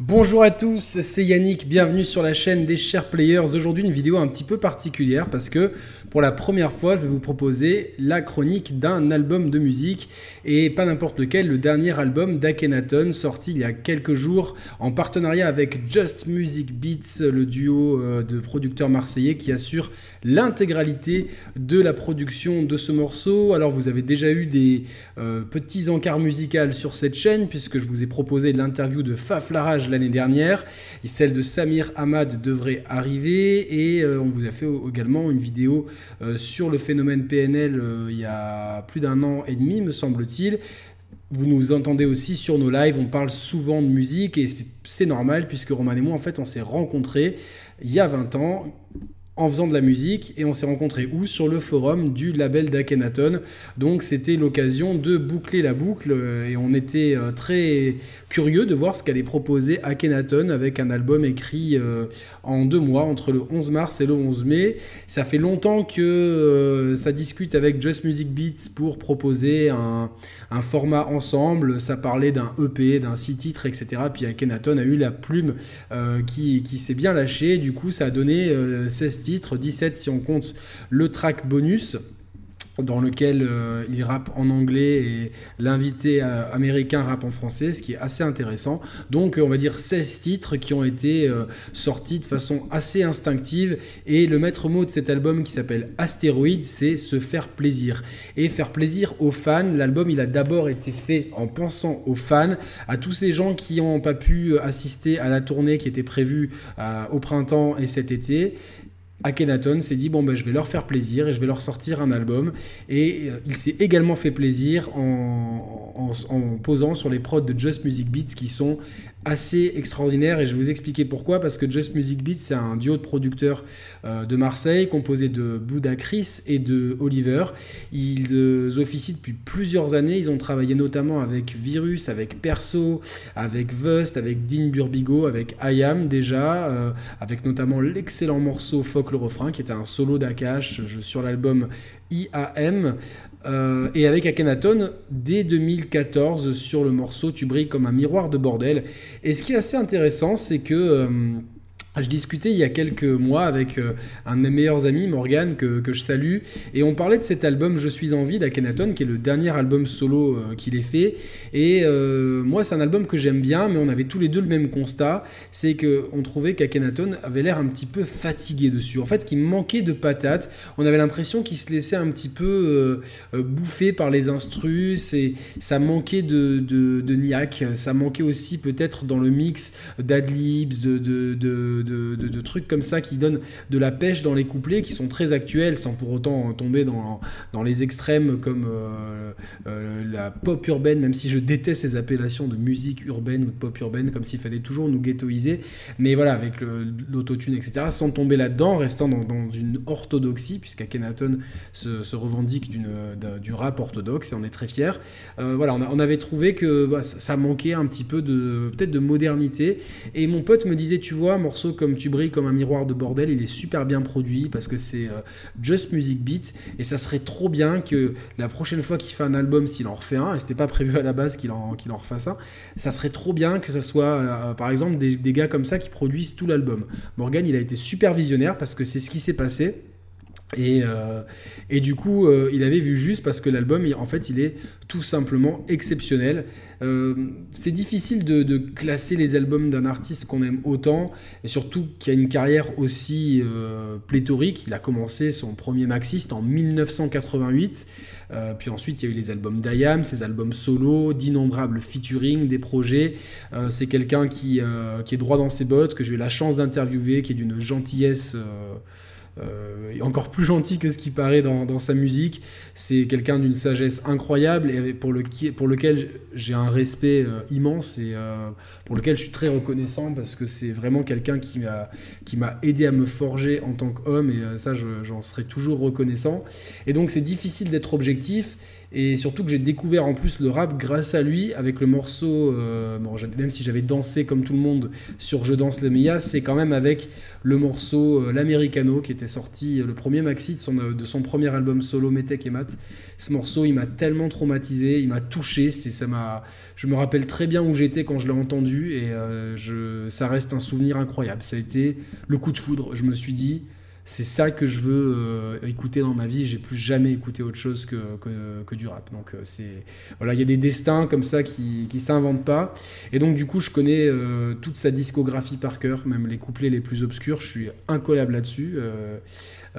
Bonjour à tous, c'est Yannick, bienvenue sur la chaîne des Chers Players. Aujourd'hui une vidéo un petit peu particulière parce que pour la première fois je vais vous proposer la chronique d'un album de musique et pas n'importe lequel, le dernier album d'Akenaton sorti il y a quelques jours en partenariat avec Just Music Beats, le duo euh, de producteurs marseillais qui assure l'intégralité de la production de ce morceau. Alors vous avez déjà eu des euh, petits encarts musicaux sur cette chaîne puisque je vous ai proposé l'interview de Faf Larage l'année dernière. Et celle de Samir Ahmad devrait arriver. Et euh, on vous a fait également une vidéo sur le phénomène PNL euh, il y a plus d'un an et demi, me semble-t-il. Vous nous entendez aussi sur nos lives, on parle souvent de musique et c'est normal puisque Roman et moi, en fait, on s'est rencontrés il y a 20 ans en faisant de la musique et on s'est rencontrés où? Sur le forum du label d'Akenaton. Donc c'était l'occasion de boucler la boucle et on était euh, très curieux de voir ce qu'allait proposer Akhenaton avec un album écrit euh, en deux mois entre le 11 mars et le 11 mai. Ça fait longtemps que euh, ça discute avec Just Music Beats pour proposer un, format ensemble. Ça parlait d'un EP, d'un six titres, etc. Puis Akhenaton a eu la plume qui, qui s'est bien lâchée. Du coup, ça a donné 16 titres 17 si on compte le track bonus dans lequel euh, il rappe en anglais et l'invité euh, américain rappe en français, ce qui est assez intéressant. Donc on va dire 16 titres qui ont été euh, sortis de façon assez instinctive et le maître mot de cet album qui s'appelle Astéroïde, c'est se faire plaisir. Et faire plaisir aux fans, l'album il a d'abord été fait en pensant aux fans, à tous ces gens qui n'ont pas pu assister à la tournée qui était prévue au printemps et cet été Akhenaton s'est dit bon ben je vais leur faire plaisir et je vais leur sortir un album. Et euh, il s'est également fait plaisir en, en, posant sur les prods de Just Music Beats qui sont assez extraordinaire et je vais vous expliquer pourquoi parce que Just Music Beat c'est un duo de producteurs euh, de Marseille composé de Bouddha Chris et de Oliver. Ils euh, officient depuis plusieurs années. Ils ont travaillé notamment avec Virus avec Perso avec Vust avec Dean Burbigo avec IAM déjà euh, avec notamment l'excellent morceau Fuck le refrain qui était un solo d'Akash sur l'album IAM euh, et avec Akhenaton dès 2014 sur le morceau Tu brilles comme un miroir de bordel. Et ce qui est assez intéressant, c'est que euh, je discutais il y a quelques mois avec euh, un de mes meilleurs amis, Morgan, que, je salue, et on parlait de cet album Je suis en vie d'Akhenaton, qui est le dernier album solo euh, qu'il ait fait. Et euh, moi, c'est un album que j'aime bien, mais on avait tous les deux le même constat, c'est qu'on trouvait qu'Akhenaton avait l'air un petit peu fatigué dessus. En fait, qu'il manquait de patates. On avait l'impression qu'il se laissait un petit peu bouffer par les instrus, et ça manquait de, de, niaque, ça manquait aussi peut-être dans le mix d'adlibs, de, de de, trucs comme ça qui donnent de la pêche dans les couplets, qui sont très actuels, sans pour autant tomber dans, dans les extrêmes comme euh, euh, la pop urbaine, même si je déteste ces appellations de musique urbaine ou de pop urbaine, comme s'il fallait toujours nous ghettoiser. Mais voilà, avec l'autotune, etc., sans tomber là-dedans, restant dans, une orthodoxie, puisqu'Akenaton se, se revendique du rap orthodoxe, et on est très fiers. Euh, voilà, on, avait trouvé que bah, ça, manquait un petit peu de peut-être de modernité. Et mon pote me disait, tu vois, morceau comme Tu brilles comme un miroir de bordel, il est super bien produit parce que c'est euh, Just Music Beats et ça serait trop bien que la prochaine fois qu'il fait un album, s'il en refait un, et c'était pas prévu à la base qu'il en, refasse un, ça serait trop bien que ça soit euh, par exemple des, des, gars comme ça qui produisent tout l'album. Morgan, il a été super visionnaire parce que c'est ce qui s'est passé. Et, euh, et, du coup, euh, il avait vu juste parce que l'album, en fait, il est tout simplement exceptionnel. Euh, c'est difficile de, classer les albums d'un artiste qu'on aime autant, et surtout qui a une carrière aussi pléthorique. Il a commencé son premier maxiste en 1988. puis ensuite, il y a eu les albums d'Ayam, ses albums solo, d'innombrables featuring, des projets. c'est quelqu'un qui, qui, est droit dans ses bottes, que j'ai eu la chance d'interviewer, qui est d'une gentillesse euh, encore plus gentil que ce qui paraît dans, sa musique. C'est quelqu'un d'une sagesse incroyable et pour, le, pour lequel j'ai un respect euh, immense et euh, pour lequel je suis très reconnaissant parce que c'est vraiment quelqu'un qui m'a, qui m'a aidé à me forger en tant qu'homme et ça j'en serai toujours reconnaissant. Et donc c'est difficile d'être objectif Et surtout que j'ai découvert en plus le rap grâce à lui, avec le morceau, euh, même si j'avais dansé comme tout le monde sur Je danse le Mia, c'est quand même avec le morceau euh, L'Americano qui était sorti, euh, le premier maxi de son, premier album solo, Metek et Matt. Ce morceau, il m'a tellement traumatisé, il m'a touché, ça m'a, je me rappelle très bien où j'étais quand je l'ai entendu et je, ça reste un souvenir incroyable. Ça a été le coup de foudre. Je me suis dit, c'est ça que je veux euh, écouter dans ma vie. J'ai plus jamais écouté autre chose que, que, du rap. Donc euh, c'est voilà, il y a des destins comme ça qui qui s'inventent pas. Et donc du coup, je connais euh, toute sa discographie par cœur, même les couplets les plus obscurs. Je suis incollable là-dessus.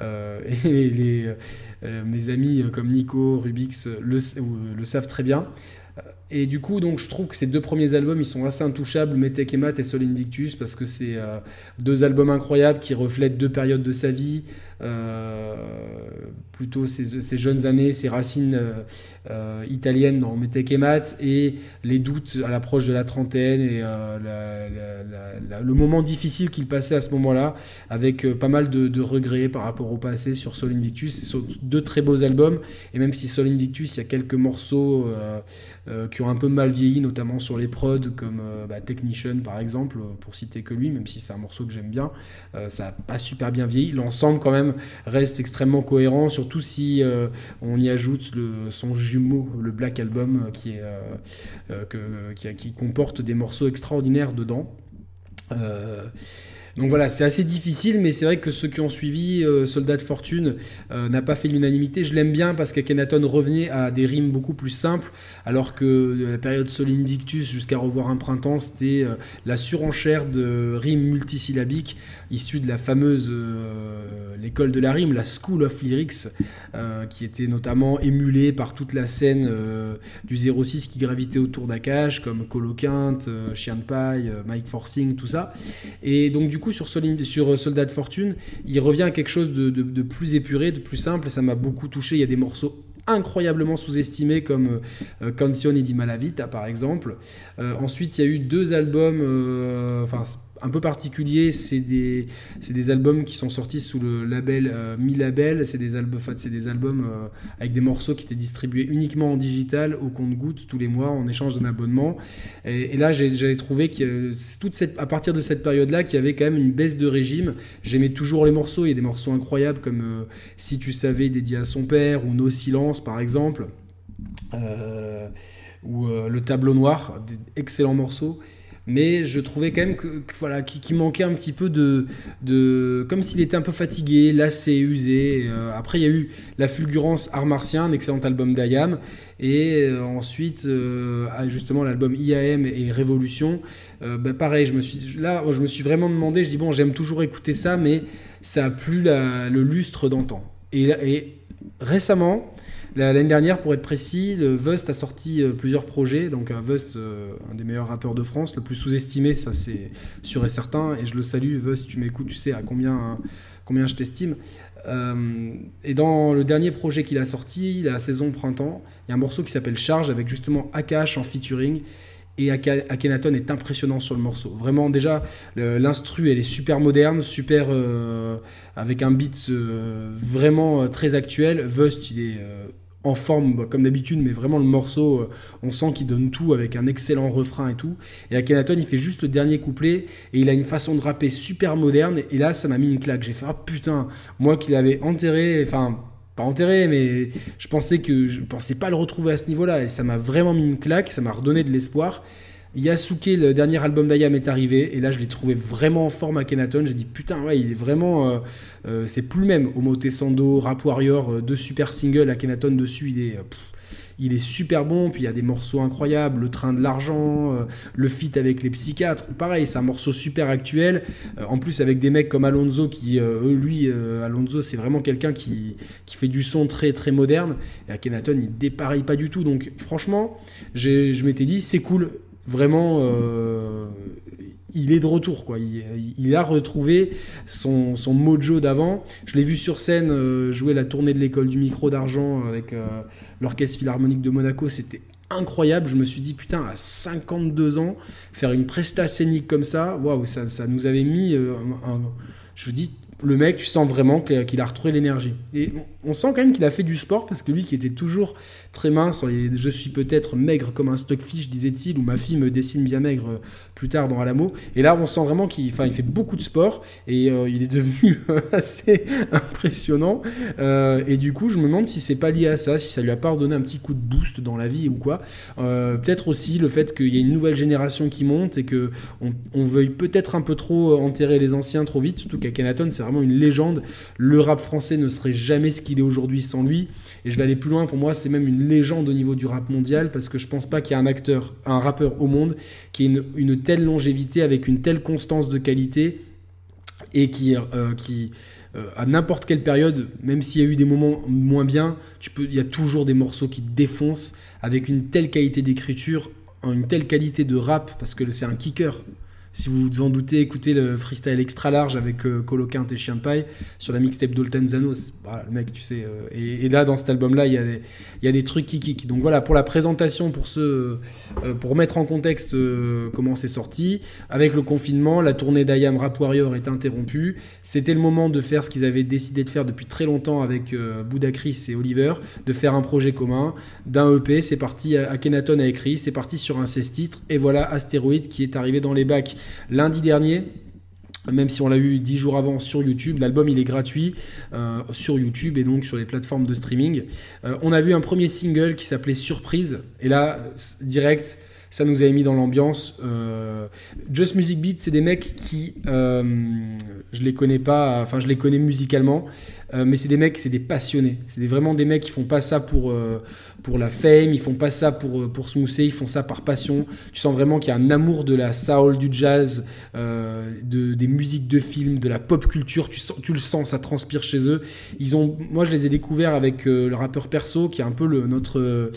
et les, mes amis comme Nico, Rubix le savent très bien. Et du coup, donc, je trouve que ces deux premiers albums, ils sont assez intouchables, Metek et Mat et Sol Invictus, parce que c'est euh, deux albums incroyables qui reflètent deux périodes de sa vie, euh, plutôt ses, jeunes années, ses racines euh, italiennes dans Metek et Mat, et les doutes à l'approche de la trentaine et le moment difficile qu'il passait à ce moment-là, avec pas mal de, regrets par rapport au passé sur Sol Invictus. C'est deux très beaux albums, et même si Sol Invictus, il y a quelques morceaux qui ont un peu mal vieilli, notamment sur les prods, comme bah, Technician par exemple, pour citer que lui, même si c'est un morceau que j'aime bien, ça n'a pas super bien vieilli. L'ensemble, quand même, reste extrêmement cohérent, surtout si euh, on y ajoute le, son jumeau, le Black Album, euh, qui, est, euh, qui, qui, comporte des morceaux extraordinaires dedans. Donc voilà, c'est assez difficile, mais c'est vrai que ceux qui ont suivi euh, Soldat de Fortune euh, n'a pas fait l'unanimité. Je l'aime bien parce qu'Akenaton revenait à des rimes beaucoup plus simples, alors que la période Sol Invictus jusqu'à Revoir un printemps, c'était euh, la surenchère de rimes multisyllabiques issues de la fameuse l'école de la rime, la School of Lyrics, qui était notamment émulée par toute la scène du 06 qui gravitait autour d'Akash, comme Coloquinte, Chien de Paille, Mike Forcing, tout ça. Et donc du coup, sur, euh, Soldat de Fortune, il revient à quelque chose de, plus épuré, de plus simple. Ça m'a beaucoup touché. Il y a des morceaux incroyablement sous-estimés comme euh, Canzone di Malavita par exemple. Euh, ensuite, il y a eu deux albums, enfin un peu particulier. C'est des, des albums qui sont sortis sous le label euh, Mi Label. C'est des, albums, c'est des albums euh, avec des morceaux qui étaient distribués uniquement en digital au compte-goutte tous les mois en échange d'un abonnement. Et, là, j'avais trouvé que toute cette, à partir de cette période-là, qu'il y avait quand même une baisse de régime. J'aimais toujours les morceaux. Il y a des morceaux incroyables comme euh, Si tu savais dédié à son père ou Nos silences par exemple. ou Le tableau noir, d'excellents morceaux mais je trouvais quand même que, voilà qu'il manquait un petit peu de, comme s'il était un peu fatigué, lassé, usé. Euh, après il y a eu La Fulgurance Art Martien, un excellent album d'Ayam, et euh, ensuite euh, justement l'album IAM et Révolution. Bah, pareil, je me suis là, je me suis vraiment demandé, je dis bon, j'aime toujours écouter ça, mais ça a plus le lustre d'antan. Et, et récemment, L'année dernière, pour être précis, le Vust a sorti euh, plusieurs projets. Donc, un Vust, euh, un des meilleurs rappeurs de France, le plus sous-estimé, ça c'est sûr et certain. Et je le salue, Vust, tu m'écoutes, tu sais à combien, combien je t'estime. Euh, et dans le dernier projet qu'il a sorti, la saison printemps, il y a un morceau qui s'appelle Charge avec justement Akash en featuring. Et Akhenaton est impressionnant sur le morceau. Vraiment, déjà, l'instru, elle est super moderne, super. avec un beat vraiment très actuel. Vust, il est en forme bah, comme d'habitude, mais vraiment le morceau, euh, on sent qu'il donne tout avec un excellent refrain et tout. Et Akhenaton, il fait juste le dernier couplet et il a une façon de rapper super moderne. Et là, ça m'a mis une claque. J'ai fait ah putain, moi qui l'avais enterré, enfin pas enterré, mais je pensais que je pensais pas le retrouver à ce niveau-là. Et ça m'a vraiment mis une claque, ça m'a redonné de l'espoir. Yasuke, le dernier album d'Ayam est arrivé, et là je l'ai trouvé vraiment en forme à Kenaton. J'ai dit putain, ouais, il est vraiment. Euh, euh, c'est plus le même. Omote Sando, Rap Warrior, euh, deux super singles à Kenaton dessus, il est. super bon, puis il y a des morceaux incroyables, Le Train de l'Argent, le feat avec les psychiatres, pareil, c'est un morceau super actuel, en plus avec des mecs comme Alonso, qui, lui, Alonso, c'est vraiment quelqu'un qui, qui, fait du son très très moderne, et à Kenaton, il dépareille pas du tout, donc franchement, je m'étais dit, c'est cool, vraiment, euh, il est de retour. Quoi. Il, a retrouvé son, mojo d'avant. Je l'ai vu sur scène euh, jouer la tournée de l'école du micro d'argent avec euh, l'Orchestre Philharmonique de Monaco. C'était incroyable. Je me suis dit, putain, à 52 ans, faire une presta scénique comme ça, waouh, ça, ça, nous avait mis. je vous dis, le mec, tu sens vraiment qu'il a retrouvé l'énergie. Et on sent quand même qu'il a fait du sport parce que lui qui était toujours très mince. Je suis peut-être maigre comme un stockfish, disait-il, ou ma fille me dessine bien maigre plus tard dans Alamo. Et là, on sent vraiment qu'il il fait beaucoup de sport et il est devenu assez impressionnant. et du coup, je me demande si c'est pas lié à ça, si ça lui a pas redonné un petit coup de boost dans la vie ou quoi. peut-être aussi le fait qu'il y ait une nouvelle génération qui monte et que on, veuille peut-être un peu trop enterrer les anciens trop vite, surtout qu'Akenaton c'est vraiment une légende. Le rap français ne serait jamais ce qu'il est aujourd'hui sans lui. Et je vais aller plus loin, pour moi c'est même une légende au niveau du rap mondial parce que je pense pas qu'il y ait un acteur, un rappeur au monde qui ait une, telle longévité avec une telle constance de qualité et qui, euh, euh, à n'importe quelle période, même s'il y a eu des moments moins bien, il y a toujours des morceaux qui défoncent avec une telle qualité d'écriture, une telle qualité de rap, parce que c'est un kicker. Si vous vous en doutez, écoutez le freestyle extra large avec euh, et Chien sur la mixtape d'Olten Zanos. Voilà, le mec, tu sais. Euh, et, là, dans cet album-là, il y, a des, trucs qui kick. Donc voilà, pour la présentation, pour, ce, euh, pour mettre en contexte comment c'est sorti, avec le confinement, la tournée d'Ayam Rap Warrior est interrompue. C'était le moment de faire ce qu'ils avaient décidé de faire depuis très longtemps avec Bouddha Chris et Oliver, de faire un projet commun, d'un EP. C'est parti, Akhenaton a écrit, c'est parti sur un 16 titres. Et voilà, Astéroïde qui est arrivé dans les bacs lundi dernier. Même si on l'a eu dix jours avant sur YouTube, l'album il est gratuit euh, sur YouTube et donc sur les plateformes de streaming. Euh, on a vu un premier single qui s'appelait Surprise et là direct ça nous avait mis dans l'ambiance. Euh, Just Music Beat, c'est des mecs qui, je les connais pas, enfin je les connais musicalement, mais c'est des mecs, c'est des passionnés. C'est vraiment des mecs qui font pas ça pour pour la fame, ils font pas ça pour, euh, pour se mousser, ils font ça par passion. Tu sens vraiment qu'il y a un amour de la soul, du jazz, euh, de, des musiques de films, de la pop culture. Tu, sens, tu le sens, ça transpire chez eux. Ils ont, moi, je les ai découverts avec euh, le rappeur Perso, qui est un peu notre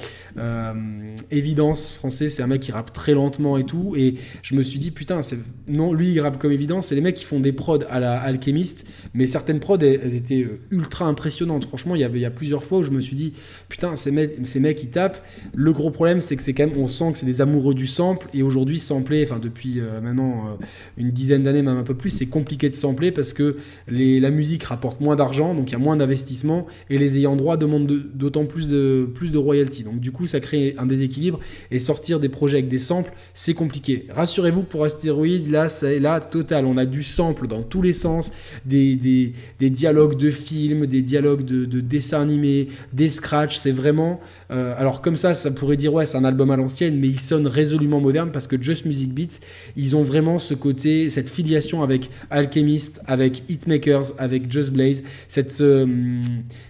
évidence français. C'est un mec qui rappe très lentement et tout. Et je me suis dit, putain, non, lui, il rappe comme évidence. C'est les mecs qui font des prods à la Alchemist, mais certaines prods, elles, étaient ultra impressionnantes. Franchement, il y, avait, a plusieurs fois où je me suis dit, putain, ces mecs ces mecs qui tapent. Le gros problème, c'est que c'est quand même, on sent que c'est des amoureux du sample. Et aujourd'hui, sampler, enfin depuis euh, maintenant euh, une dizaine d'années, même un peu plus, c'est compliqué de sampler parce que la musique rapporte moins d'argent, donc il y a moins d'investissement, et les ayants droit demandent d'autant plus de, plus de. Donc du coup, ça crée un déséquilibre. Et sortir des projets avec des samples, c'est compliqué. Rassurez-vous, pour Astéroïde, là, c'est là total. On a du sample dans tous les sens, des, des, des dialogues de films, des dialogues de, de dessins animés, des scratchs. C'est vraiment euh, alors comme ça, ça pourrait dire ouais, c'est un album à l'ancienne, mais il sonne résolument moderne parce que Just Music Beats, ils ont vraiment ce côté, cette filiation avec Alchemist, avec Hitmakers, avec Just Blaze, cette euh,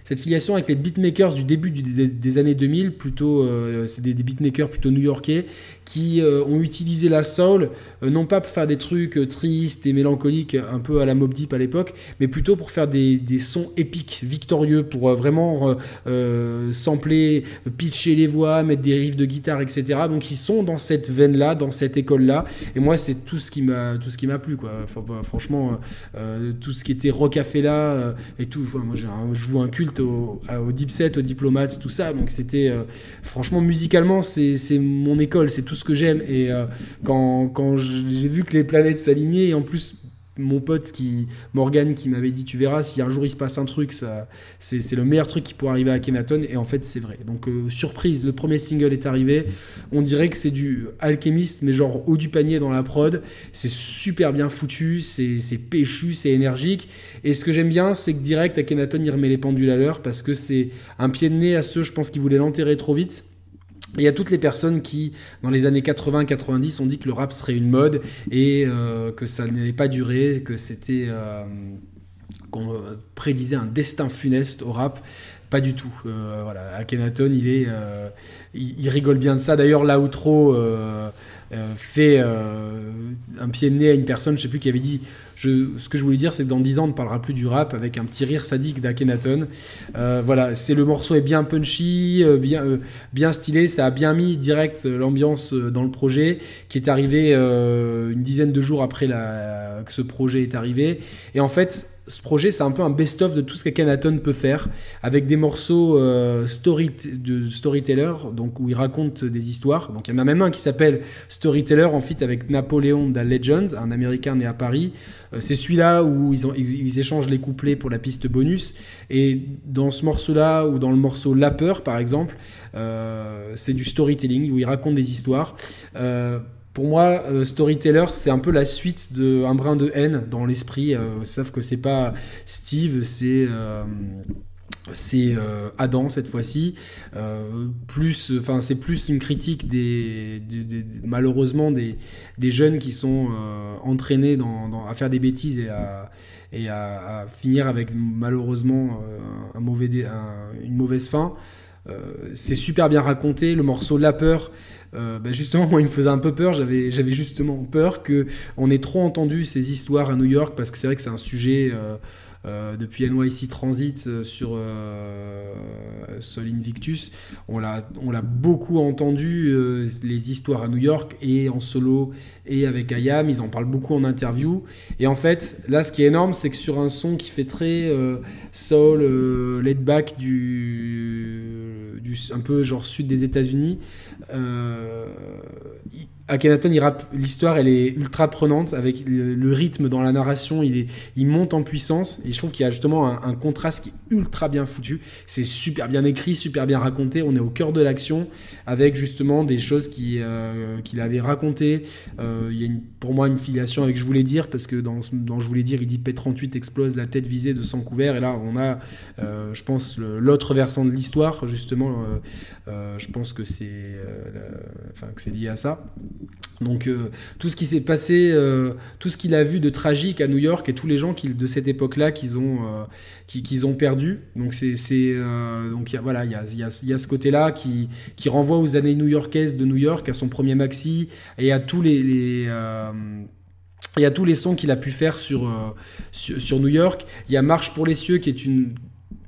cette filiation avec les beatmakers du début des, années 2000, plutôt euh, c'est des, beatmakers plutôt new-yorkais qui ont utilisé la soul non pas pour faire des trucs tristes et mélancoliques un peu à la Mob Deep à l'époque, mais plutôt pour faire des, des sons épiques, victorieux, pour vraiment sampler pitcher les voix, mettre des riffs de guitare, etc. Donc ils sont dans cette veine-là, dans cette école-là. Et moi, c'est tout ce qui m'a tout ce qui m'a plu, quoi. Franchement, euh, tout ce qui était là euh, et tout. moi, je joue un culte au, au deep set, aux diplomates, tout ça. Donc c'était euh, franchement musicalement, c'est mon école, c'est tout ce que j'aime. Et quand, quand j'ai vu que les planètes s'alignaient, et en plus mon pote qui Morgan qui m'avait dit tu verras si un jour il se passe un truc ça c'est le meilleur truc qui pourrait arriver à Kenaton. Et en fait c'est vrai. Donc euh, surprise le premier single est arrivé. On dirait que c'est du alchimiste mais genre haut du panier dans la prod. C'est super bien foutu c'est péchu c'est énergique. Et ce que j'aime bien c'est que direct à Kenaton il remet les pendules à l'heure parce que c'est un pied de nez à ceux je pense qui voulaient l'enterrer trop vite il y a toutes les personnes qui, dans les années 80-90, ont dit que le rap serait une mode et euh, que ça n'allait pas durer, que c'était. Euh, qu'on euh, prédisait un destin funeste au rap. Pas du tout. voilà, Akhenaton, il est. Il, rigole bien de ça. D'ailleurs, l'outro fait un pied de nez à une personne, je sais plus, qui avait dit ce que je voulais dire, c'est que dans 10 ans, on ne parlera plus du rap avec un petit rire sadique d'Akenaton. Euh, voilà, c'est le morceau est bien punchy, euh, bien, euh, bien stylé, ça a bien mis direct l'ambiance dans le projet, qui est arrivé une dizaine de jours après que ce projet est arrivé. Et en fait, ce projet, c'est un peu un best-of de tout ce qu'Akhenaton peut faire, avec des morceaux euh, story de storyteller, donc où il raconte des histoires. Donc il y en a même un qui s'appelle Storyteller, en fait, avec Napoléon da Legend, un Américain né à Paris. Euh, c'est celui-là où ils, échangent les couplets pour la piste bonus. Et dans ce morceau-là, ou dans le morceau La Peur, par exemple, euh, c'est du storytelling, où il raconte des histoires. Pour moi, euh, Storyteller, c'est un peu la suite de Un brin de haine dans l'esprit. Euh, sauf que c'est pas Steve, c'est euh, c'est Adam cette fois-ci. c'est plus une critique des, malheureusement des, des, jeunes qui sont entraînés à faire des bêtises et à, et à, finir avec malheureusement un mauvais, une mauvaise fin. c'est super bien raconté. Le morceau La peur euh, bah, justement, moi, il me faisait un peu peur. J'avais, justement peur que on ait trop entendu ces histoires à New York parce que c'est vrai que c'est un sujet euh, euh, depuis NYC Transit sur Sol Invictus. On l'a, beaucoup entendu les histoires à New York et en solo et avec Ayam. Ils en parlent beaucoup en interview. Et en fait, là, ce qui est énorme, c'est que sur un son qui fait très soul, laid back un peu genre sud des États-Unis. Euh, Akhenaton, l'histoire, elle est ultra prenante avec le, rythme dans la narration, il, monte en puissance et je trouve qu'il y a justement un, contraste qui est ultra bien foutu. C'est super bien écrit, super bien raconté. On est au cœur de l'action avec justement des choses euh, qu'il avait racontées. Euh, il y a pour moi une filiation avec Je voulais dire parce que dans, dans Je voulais dire, il dit P38 explose la tête visée de sang couvert et là on a, euh, je pense, l'autre versant de l'histoire justement. je pense que c'est, enfin que c'est lié à ça. Donc euh, tout ce qui s'est passé, euh, tout ce qu'il a vu de tragique à New York et tous les gens de cette époque-là qu'ils ont, euh, ont perdu. Donc voilà, il y a, ce côté-là qui, qui renvoie aux années new-yorkaises de New York, à son premier maxi et à tous les, à tous les sons qu'il a pu faire sur, sur, sur New York. Il y a Marche pour les cieux qui est une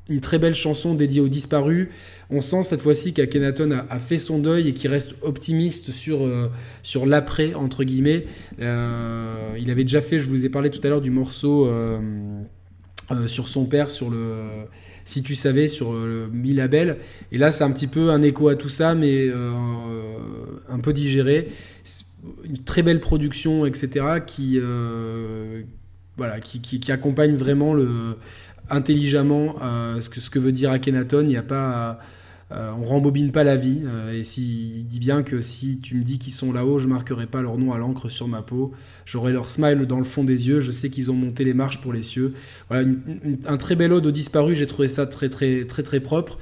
une très belle chanson dédiée aux disparus. On sent cette fois-ci qu'Akenaton a, fait son deuil et qu'il reste optimiste sur, euh, sur l'après, entre guillemets. Euh, il avait déjà fait, je vous ai parlé tout à l'heure du morceau euh, sur son père, sur le Si tu savais, sur le Mi Label. Et là, c'est un petit peu un écho à tout ça, mais un peu digéré. Une très belle production, etc., qui, voilà, qui, accompagne vraiment le intelligemment ce, que, ce que veut dire Akhenaton. Il n'y a pas. Euh, on rembobine pas la vie. Euh, et s'il dit bien que si tu me dis qu'ils sont là-haut, je marquerai pas leur nom à l'encre sur ma peau. J'aurai leur smile dans le fond des yeux. Je sais qu'ils ont monté les marches pour les cieux. Voilà, un très bel ode aux disparus. J'ai trouvé ça très très très très propre.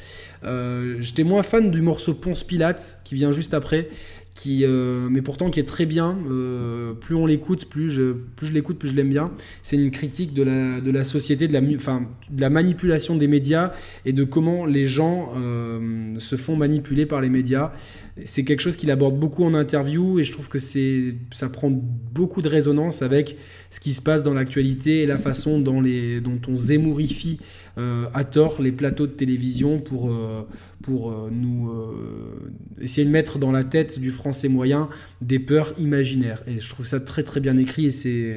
J'étais moins fan du morceau Ponce Pilate qui vient juste après qui, euh, mais pourtant qui est très bien. Euh, plus on l'écoute, plus je, plus je l'écoute, plus je l'aime bien. C'est une critique de la, de la société, de la, enfin, de la manipulation des médias et de comment les gens euh, se font manipuler par les médias. C'est quelque chose qu'il aborde beaucoup en interview et je trouve que ça prend beaucoup de résonance avec ce qui se passe dans l'actualité et la façon dont, on zémourifie à tort les plateaux de télévision pour, pour euh, nous euh, essayer de mettre dans la tête du français moyen des peurs imaginaires. Et je trouve ça très très bien écrit et c'est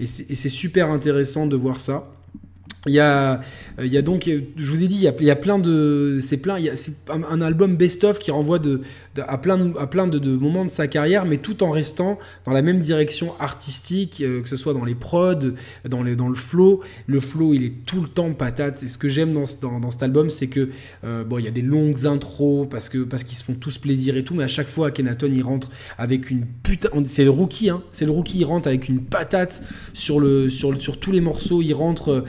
euh, super intéressant de voir ça. Il y, a, il y a donc, je vous ai dit, il y a, il y a plein de, c'est plein, c'est un, album best-of qui renvoie de, à plein, de, à plein de, moments de sa carrière, mais tout en restant dans la même direction artistique, euh, que ce soit dans les prods, dans, les, dans le flow. Le flow, il est tout le temps patate. Et ce que j'aime dans, dans, dans, cet album, c'est que euh, bon, il y a des longues intros parce que parce qu'ils se font tous plaisir et tout, mais à chaque fois, Kenaton il rentre avec une putain, c'est le rookie, hein, c'est le rookie, il rentre avec une patate sur le sur, sur tous les morceaux, il rentre, euh,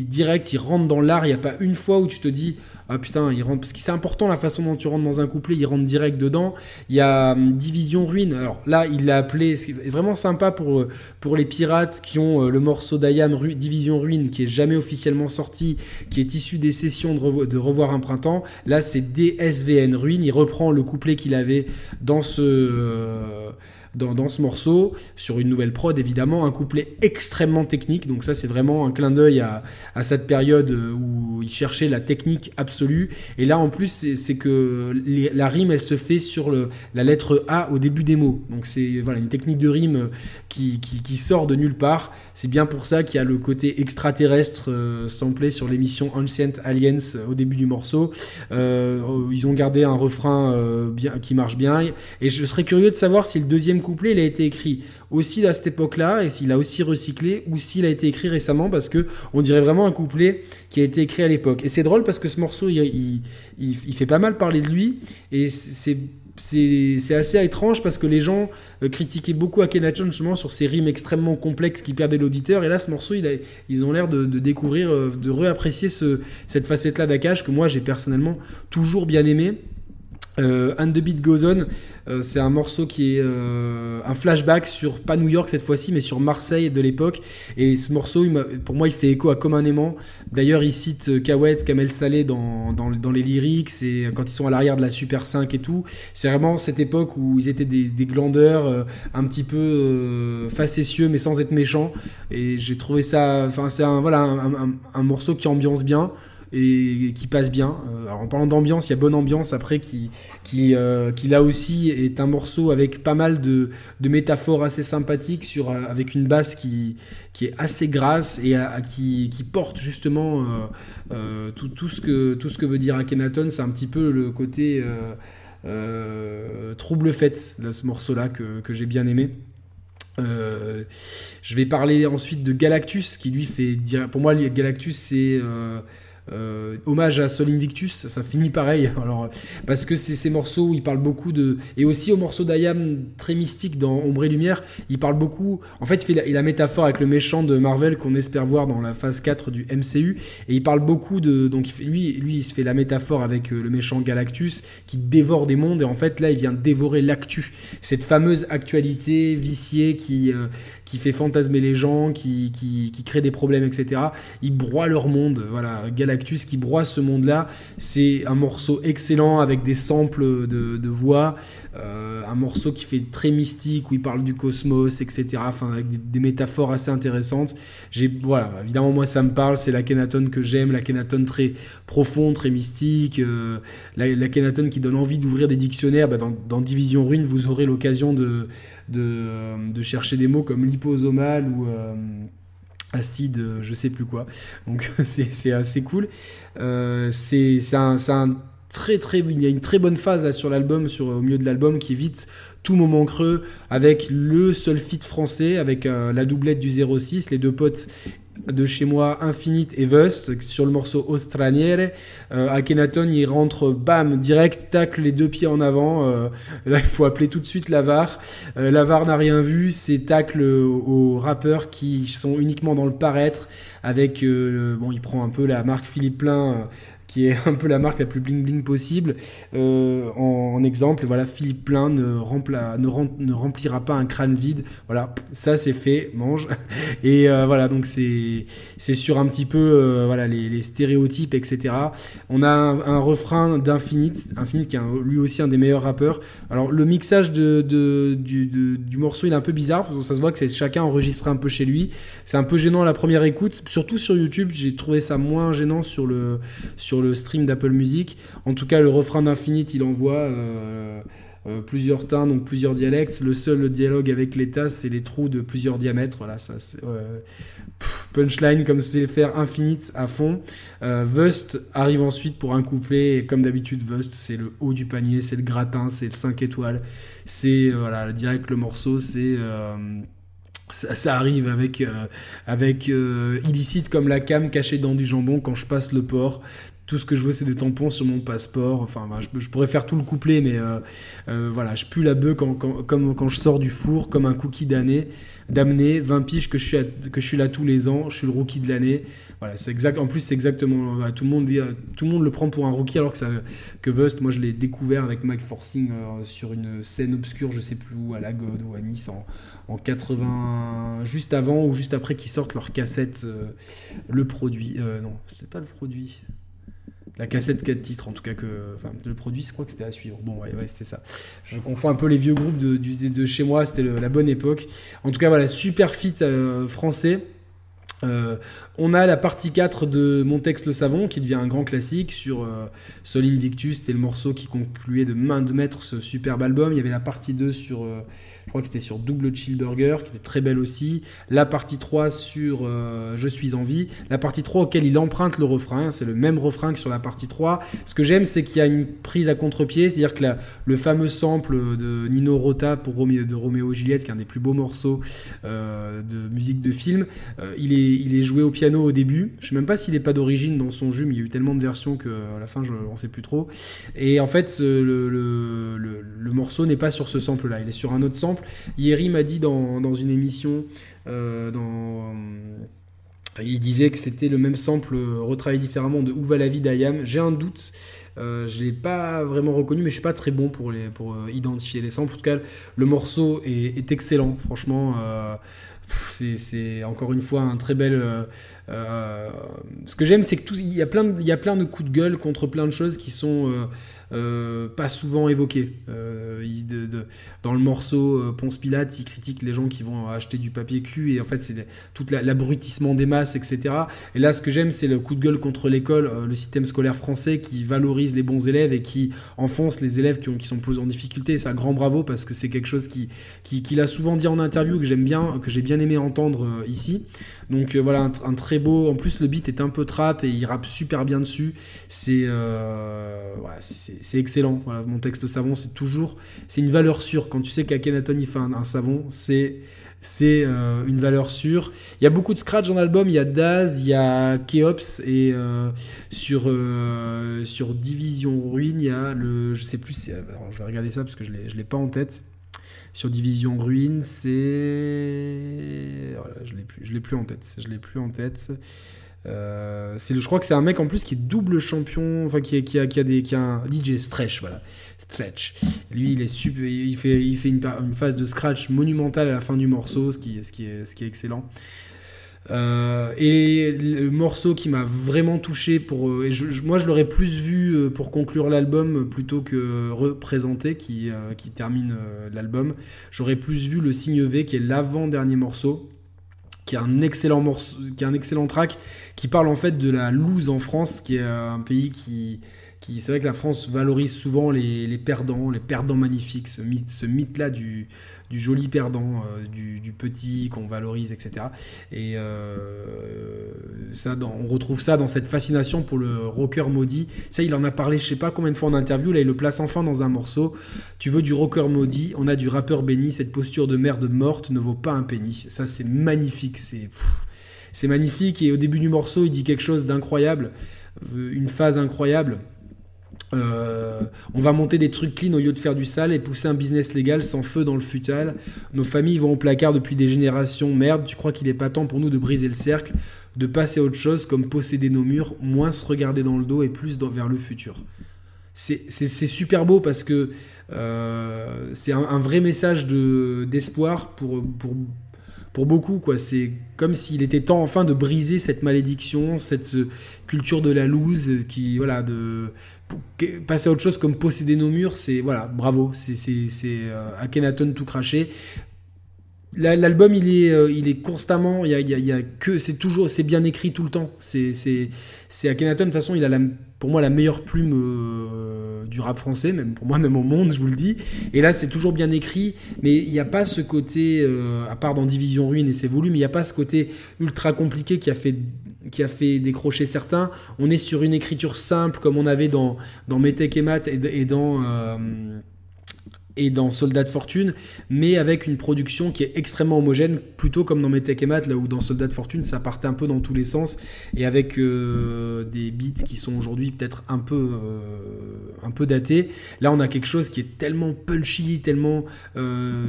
direct, il rentre dans l'art. Il n'y a pas une fois où tu te dis ah putain, il rentre parce que c'est important la façon dont tu rentres dans un couplet, il rentre direct dedans. Il y a hum, Division Ruine. Alors là, il l'a appelé, c'est vraiment sympa pour euh, pour les pirates qui ont euh, le morceau d'Ayam Division Ruine qui est jamais officiellement sorti, qui est issu des sessions de, de Revoir un printemps. Là, c'est DSVN Ruine. Il reprend le couplet qu'il avait dans ce euh, dans, ce morceau, sur une nouvelle prod évidemment, un couplet extrêmement technique. Donc ça c'est vraiment un clin d'œil à, cette période où il cherchait la technique absolue. Et là en plus c'est que la rime elle se fait sur la lettre A au début des mots. Donc c'est voilà, une technique de rime qui, sort de nulle part. C'est bien pour ça qu'il y a le côté extraterrestre euh, samplé sur l'émission Ancient Aliens euh, au début du morceau. Euh, ils ont gardé un refrain bien, qui marche bien. Et je serais curieux de savoir si le deuxième couplet il a été écrit aussi à cette époque-là et s'il a aussi recyclé ou s'il a été écrit récemment parce que on dirait vraiment un couplet qui a été écrit à l'époque. Et c'est drôle parce que ce morceau il, il fait pas mal parler de lui et c'est c'est assez étrange parce que les gens euh, critiquaient beaucoup Akhenaton justement sur ses rimes extrêmement complexes qui perdaient l'auditeur. Et là, ce morceau, il ils ont l'air de, découvrir, euh, de réapprécier ce, cette facette-là d'Akash que moi j'ai personnellement toujours bien aimé. Euh, And the Beat Goes On, euh, c'est un morceau qui est euh, un flashback sur, pas New York cette fois-ci, mais sur Marseille de l'époque. Et ce morceau, pour moi, il fait écho à Comme un aimant. D'ailleurs, il cite euh, Kawet, Kamel Saleh dans, dans, les lyrics, et quand ils sont à l'arrière de la Super 5 et tout. C'est vraiment cette époque où ils étaient des, glandeurs, un petit peu facétieux, mais sans être méchants. Et j'ai trouvé ça. Enfin, c'est un, voilà, un morceau qui ambiance bien et qui passe bien. Euh, en parlant d'ambiance, il y a bonne ambiance après qui, qui, euh, qui là aussi est un morceau avec pas mal de, métaphores assez sympathiques sur, euh, avec une basse qui, qui est assez grasse et qui, qui, porte justement tout, tout, ce que, tout ce que veut dire Akhenaton. C'est un petit peu le côté trouble fait de ce morceau-là que, que j'ai bien aimé. je vais parler ensuite de Galactus, qui lui fait. Pour moi, Galactus, c'est hommage à Sol Invictus, ça finit pareil. Alors, parce que c'est ces morceaux où il parle beaucoup de. Et aussi au morceau d'Ayam très mystique dans Ombre et Lumière, il parle beaucoup. En fait, il fait la, métaphore avec le méchant de Marvel qu'on espère voir dans la phase 4 du MCU. Et il parle beaucoup de. Donc, lui, lui, il se fait la métaphore avec euh, le méchant Galactus qui dévore des mondes. Et en fait, là, il vient dévorer l'actu. Cette fameuse actualité viciée qui, euh, qui fait fantasmer les gens, qui, qui, crée des problèmes, etc. Il broie leur monde. Voilà, Galactus qui broie ce monde-là. C'est un morceau excellent avec des samples de, voix. Euh, un morceau qui fait très mystique, où il parle du cosmos, etc. Enfin, avec des, métaphores assez intéressantes. J'ai, voilà, évidemment, moi, ça me parle. C'est la Kenaton que j'aime, la Kenaton très profond, très mystique. Euh, la, la Kenaton qui donne envie d'ouvrir des dictionnaires. Bah, dans, dans Division Rune, vous aurez l'occasion de de, chercher des mots comme liposomal ou euh, acide, je sais plus quoi. Donc c'est assez cool. Euh, c'est un, un, très très, il y a une très bonne phase sur l'album, sur au milieu de l'album qui évite tout moment creux avec le seul feat français, avec euh, la doublette du 06, les deux potes de chez moi, Infinite et Vust, sur le morceau Ostraniere. Euh, Akhenaton, il rentre, bam, direct, tacle les deux pieds en avant. Euh, là, il faut appeler tout de suite Lavar. Euh, Lavar n'a rien vu, c'est tacle aux rappeurs qui sont uniquement dans le paraître. Avec, euh, bon, il prend un peu la marque Philippe Plein qui est un peu la marque la plus bling bling possible. Euh, en, exemple, voilà, Philippe Plein ne, ne, ne, remplira pas un crâne vide. Voilà, ça c'est fait, mange. Et euh, voilà, donc c'est sur un petit peu euh, voilà, les, stéréotypes, etc. On a un, refrain d'Infinite, Infinite qui est lui aussi un des meilleurs rappeurs. Alors le mixage de, du, morceau il est un peu bizarre, parce que ça se voit que c'est chacun enregistré un peu chez lui. C'est un peu gênant à la première écoute, surtout sur YouTube, j'ai trouvé ça moins gênant sur le, sur le stream d'Apple Music. En tout cas, le refrain d'Infinite, il envoie euh, euh, plusieurs teints, donc plusieurs dialectes. Le seul dialogue avec l'État, c'est les trous de plusieurs diamètres. Voilà, ça, c'est punchline comme c'est faire Infinite à fond. Euh, Vust arrive ensuite pour un couplet, et comme d'habitude, Vust, c'est le haut du panier, c'est le gratin, c'est le 5 étoiles. C'est, voilà, direct le morceau, c'est ça, arrive avec, avec illicite comme la cam cachée dans du jambon quand je passe le port tout ce que je veux, c'est des tampons sur mon passeport. Enfin, je, pourrais faire tout le couplet, mais euh, euh, voilà, je pue la bœuf quand, comme quand je sors du four, comme un cookie d'année, d'amener 20 piges que je, suis que je suis là tous les ans, je suis le rookie de l'année. Voilà, c'est exact. En plus, c'est exactement. tout, le monde, tout le monde le prend pour un rookie, alors que, ça, que Vust, moi, je l'ai découvert avec Mike Forcing euh, sur une scène obscure, je sais plus où, à la God ou à Nice, en, en 80, juste avant ou juste après qu'ils sortent leur cassette, le produit. non, c'était pas le produit. La cassette 4 titres, en tout cas, que, le produit, je crois que c'était à suivre. Bon, ouais, c'était ça. Je confonds un peu les vieux groupes de, chez moi, c'était la bonne époque. En tout cas, voilà, super fit euh, français. Euh, on a la partie 4 de Mon texte le savon qui devient un grand classique sur euh, Sol Invictus, c'était le morceau qui concluait de main de maître ce superbe album. Il y avait la partie 2 sur crois que c'était sur Double Chill Burger, qui était très belle aussi. La partie 3 sur euh, Je suis en vie. La partie 3 auquel il emprunte le refrain, c'est le même refrain que sur la partie 3. Ce que j'aime, c'est qu'il y a une prise à contre-pied, c'est-à-dire que le fameux sample de Nino Rota pour Romeo, de Roméo et Juliette, qui est un des plus beaux morceaux euh, de musique de film, euh, il, est, joué au piano au début. Je ne sais même pas s'il n'est pas d'origine dans son jus, mais il y a eu tellement de versions qu'à la fin, je ne sais plus trop. Et en fait, le morceau n'est pas sur ce sample-là, il est sur un autre sample Yeri m'a dit dans, une émission, euh, dans, il disait que c'était le même sample retravaillé différemment de Où va la vie d'Ayam. J'ai un doute. Euh, je ne l'ai pas vraiment reconnu, mais je suis pas très bon pour, euh, identifier les samples. En tout cas, le morceau est, excellent. Franchement, c'est encore une fois un très bel. ce que j'aime, c'est que il y a plein de coups de gueule contre plein de choses qui sont euh, pas souvent évoqué. Euh, dans le morceau euh, Ponce Pilate, il critique les gens qui vont acheter du papier cul et en fait c'est tout l'abrutissement des masses, etc. Et là, ce que j'aime, c'est le coup de gueule contre l'école, le système scolaire français qui valorise les bons élèves et qui enfonce les élèves qui, ont, qui sont plus en difficulté. C'est un grand bravo parce que c'est quelque chose qu'il qui, a souvent dit en interview que j'aime bien, que j'ai bien aimé entendre ici. Donc voilà, un, très beau. En plus, le beat est un peu trap et il rappe super bien dessus. C'est c'est excellent. Mon texte savon, c'est toujours, c'est une valeur sûre. Quand tu sais qu'Akenaton il fait un, savon, c'est euh, une valeur sûre. Il y a beaucoup de scratch dans l'album. Il y a Daz, il y a Keops et euh, sur euh, sur Division Ruine, il y a le, je sais plus. Alors, je vais regarder ça parce que je je l'ai pas en tête. Sur Division Ruine, c'est, voilà, je l'ai plus, je l'ai plus en tête. Je l'ai plus en tête. Euh, c'est je crois que c'est un mec en plus qui est double champion, enfin qui, a, qui a des, qui a un DJ Stretch, voilà, Stretch. Lui, il est super, il fait, il fait une, une, phase de scratch monumentale à la fin du morceau, ce qui, ce qui, est, ce qui est excellent. Euh, et le morceau qui m'a vraiment touché pour, euh, moi je l'aurais plus vu pour conclure l'album plutôt que représenter qui, qui termine l'album. J'aurais plus vu le signe V qui est l'avant dernier morceau qui est un excellent morceau, qui est un excellent track, qui parle en fait de la loose en France, qui est un pays qui, c'est vrai que la France valorise souvent les, perdants, les perdants magnifiques, ce mythe, ce mythe là du, joli perdant, euh, du, petit qu'on valorise, etc. Et euh, ça, on retrouve ça dans cette fascination pour le rocker maudit. Ça, il en a parlé, je sais pas combien de fois en interview. Là, il le place enfin dans un morceau. Tu veux du rocker maudit On a du rappeur béni. Cette posture de merde morte ne vaut pas un penny. Ça, c'est magnifique. C'est c'est magnifique. Et au début du morceau, il dit quelque chose d'incroyable, une phase incroyable. Euh, on va monter des trucs clean au lieu de faire du sale et pousser un business légal sans feu dans le futal. Nos familles vont au placard depuis des générations. Merde, tu crois qu'il est pas temps pour nous de briser le cercle, de passer à autre chose comme posséder nos murs, moins se regarder dans le dos et plus vers le futur. C'est super beau parce que euh, c'est un, vrai message d'espoir pour, pour, pour beaucoup. C'est comme s'il était temps enfin de briser cette malédiction, cette culture de la loose qui, voilà, de passer à autre chose comme posséder nos murs, c'est voilà, bravo, c'est euh, Akhenaton tout craché. L'album, il est, euh, il est constamment, il y a, il y a, que, c'est toujours, c'est bien écrit tout le temps. C'est, c'est, Akhenaton, de toute façon, il a pour moi la meilleure plume euh, du rap français, même pour moi, même au monde, je vous le dis. Et là, c'est toujours bien écrit, mais il n'y a pas ce côté, à part dans Division Ruine et ses volumes, il n'y a pas ce côté ultra compliqué qui a fait qui a fait décrocher certains. On est sur une écriture simple comme on avait dans, dans Metech et Mat et, dans, euh, et dans Soldat de Fortune, mais avec une production qui est extrêmement homogène, plutôt comme dans Metech et Mat, là où dans Soldat de Fortune ça partait un peu dans tous les sens, et avec euh, des beats qui sont aujourd'hui peut-être un peu, euh, un peu datés. Là on a quelque chose qui est tellement punchy, tellement,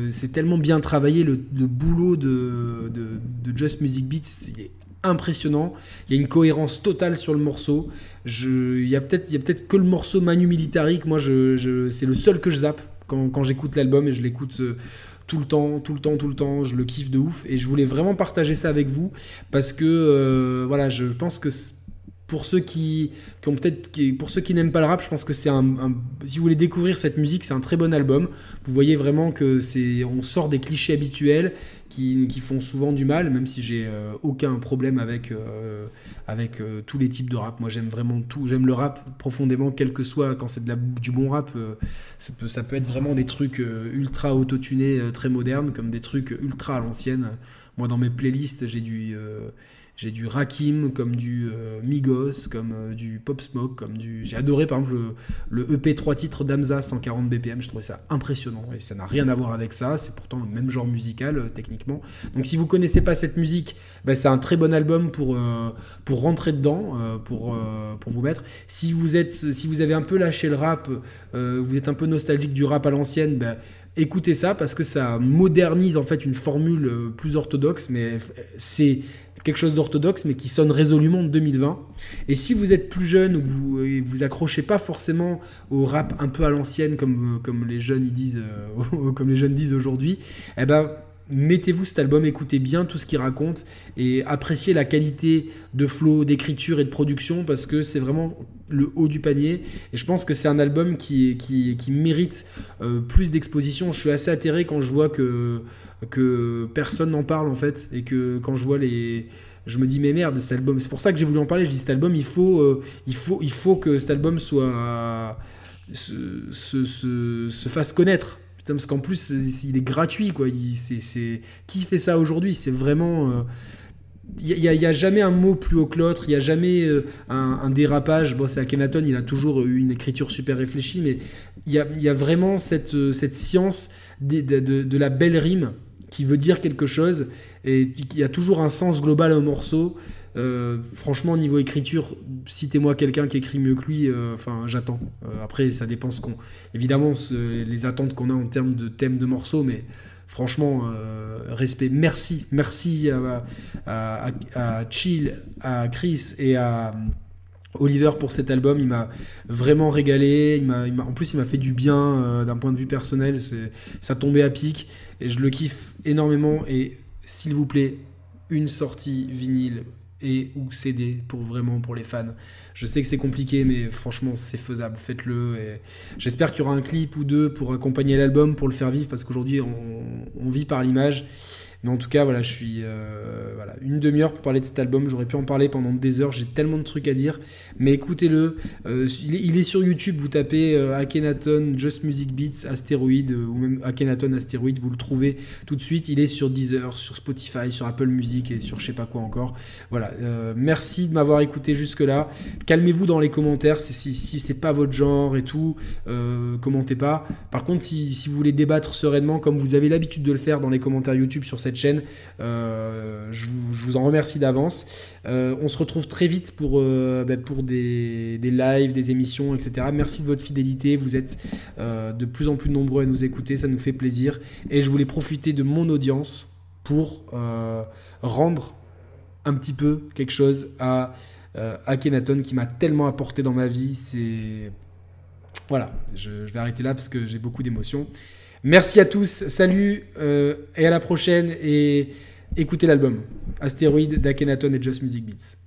c'est tellement bien travaillé, le, boulot de, de, Just Music Beats, est impressionnant. Il y a une cohérence totale sur le morceau. Je, il y a peut-être peut que le morceau Manu Militari moi je, c'est le seul que je zappe quand, j'écoute l'album et je l'écoute euh, tout le temps, tout le temps, tout le temps. Je le kiffe de ouf et je voulais vraiment partager ça avec vous parce que euh, voilà, je pense que pour ceux qui, ont peut-être, pour ceux qui n'aiment pas le rap, je pense que c'est un, si vous voulez découvrir cette musique, c'est un très bon album. Vous voyez vraiment que c'est, on sort des clichés habituels qui, qui font souvent du mal, même si j'ai euh, aucun problème avec, euh, avec euh, tous les types de rap. Moi, j'aime vraiment tout. J'aime le rap profondément, quel que soit, quand c'est de la, du bon rap, ça, peut, ça peut être vraiment des trucs ultra autotunés, très modernes, comme des trucs ultra à l'ancienne. Moi, dans mes playlists, j'ai du j'ai du Rakim, comme du euh, Migos, comme euh, du Pop Smoke, comme du. J'ai adoré par exemple le, EP 3 titres d'Amza 140 BPM, je trouvais ça impressionnant. Et ça n'a rien à voir avec ça, c'est pourtant le même genre musical euh, techniquement. Donc si vous connaissez pas cette musique, ben, c'est un très bon album pour, pour rentrer dedans, pour, pour vous mettre. Si vous, êtes, si vous avez un peu lâché le rap, vous êtes un peu nostalgique du rap à l'ancienne, ben, écoutez ça parce que ça modernise en fait une formule plus orthodoxe, mais c'est quelque chose d'orthodoxe, mais qui sonne résolument de 2020. Et si vous êtes plus jeune ou que vous vous accrochez pas forcément au rap un peu à l'ancienne, comme, comme les jeunes ils disent, euh, comme les jeunes disent aujourd'hui, eh ben mettez-vous cet album, écoutez bien tout ce qu'il raconte et appréciez la qualité de flow, d'écriture et de production parce que c'est vraiment le haut du panier. Et je pense que c'est un album qui mérite euh, plus d'exposition. Je suis assez atterré quand je vois que que personne n'en parle en fait et que quand je vois les je me dis mais merde cet album c'est pour ça que j'ai voulu en parler je dis cet album il faut euh, il faut il faut que cet album soit se, se, fasse connaître. Parce qu'en plus il est gratuit quoi. C'est qui fait ça aujourd'hui? C'est vraiment il euh, n'y a, jamais un mot plus haut que l'autre, il n'y a jamais euh, un, dérapage. Bon, c'est Akhenaton, il a toujours eu une écriture super réfléchie, mais il y a, y a, vraiment cette, cette science de, la belle rime qui veut dire quelque chose et il y a toujours un sens global au morceau. Euh, franchement, niveau écriture, citez-moi quelqu'un qui écrit mieux que lui. Euh, enfin, j'attends. Euh, après, ça dépend ce qu'on. Évidemment, les attentes qu'on a en termes de thème de morceau, mais franchement, respect. Merci, merci à, Chill, à Chris et à Oliver pour cet album, il m'a vraiment régalé. Il m'a, en plus, il m'a fait du bien d'un point de vue personnel. C'est, ça tombait à pic et je le kiffe énormément. Et s'il vous plaît, une sortie vinyle et ou CD pour vraiment pour les fans. Je sais que c'est compliqué, mais franchement, c'est faisable. Faites-le. Et j'espère qu'il y aura un clip ou deux pour accompagner l'album, pour le faire vivre, parce qu'aujourd'hui, on vit par l'image. Mais en tout cas, voilà, je suis euh, voilà, une demi-heure pour parler de cet album. J'aurais pu en parler pendant des heures. J'ai tellement de trucs à dire. Mais écoutez-le. Euh, il, est, sur YouTube. Vous tapez euh, Akhenaton, Just Music Beats, Astéroïde, ou même Akhenaton, Astéroïde. Vous le trouvez tout de suite. Il est sur Deezer, sur Spotify, sur Apple Music et sur je sais pas quoi encore. Voilà. merci de m'avoir écouté jusque-là. Calmez-vous dans les commentaires. Si, si, c'est pas votre genre et tout, commentez pas. Par contre, si, si vous voulez débattre sereinement, comme vous avez l'habitude de le faire dans les commentaires YouTube sur cette chaîne. Euh, je, vous, en remercie d'avance. Euh, on se retrouve très vite pour, euh, ben, pour des, des, lives, des émissions, etc. Merci de votre fidélité. Vous êtes de plus en plus nombreux à nous écouter. Ça nous fait plaisir. Et je voulais profiter de mon audience pour rendre un petit peu quelque chose à Akhenaton qui m'a tellement apporté dans ma vie. C'est voilà, je, vais arrêter là parce que j'ai beaucoup d'émotions. Merci à tous, salut euh, et à la prochaine et écoutez l'album Astéroïde d'Akenaton et Just Music Beats.